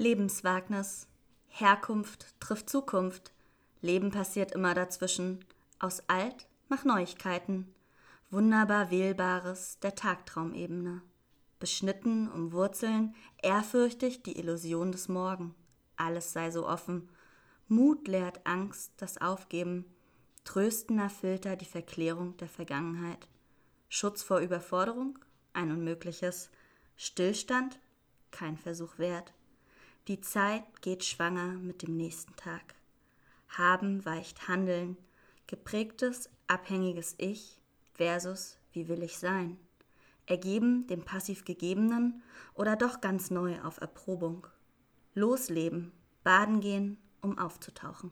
Lebenswagnis. Herkunft trifft Zukunft. Leben passiert immer dazwischen. Aus alt mach Neuigkeiten. Wunderbar Wählbares der Tagtraumebene. Beschnitten um Wurzeln, ehrfürchtig die Illusion des Morgen. Alles sei so offen. Mut lehrt Angst, das Aufgeben. Tröstender Filter die Verklärung der Vergangenheit. Schutz vor Überforderung, ein Unmögliches. Stillstand, kein Versuch wert. Die Zeit geht schwanger mit dem nächsten Tag. Haben weicht Handeln, geprägtes, abhängiges Ich versus wie will ich sein. Ergeben dem passiv Gegebenen oder doch ganz neu auf Erprobung. Losleben, baden gehen, um aufzutauchen.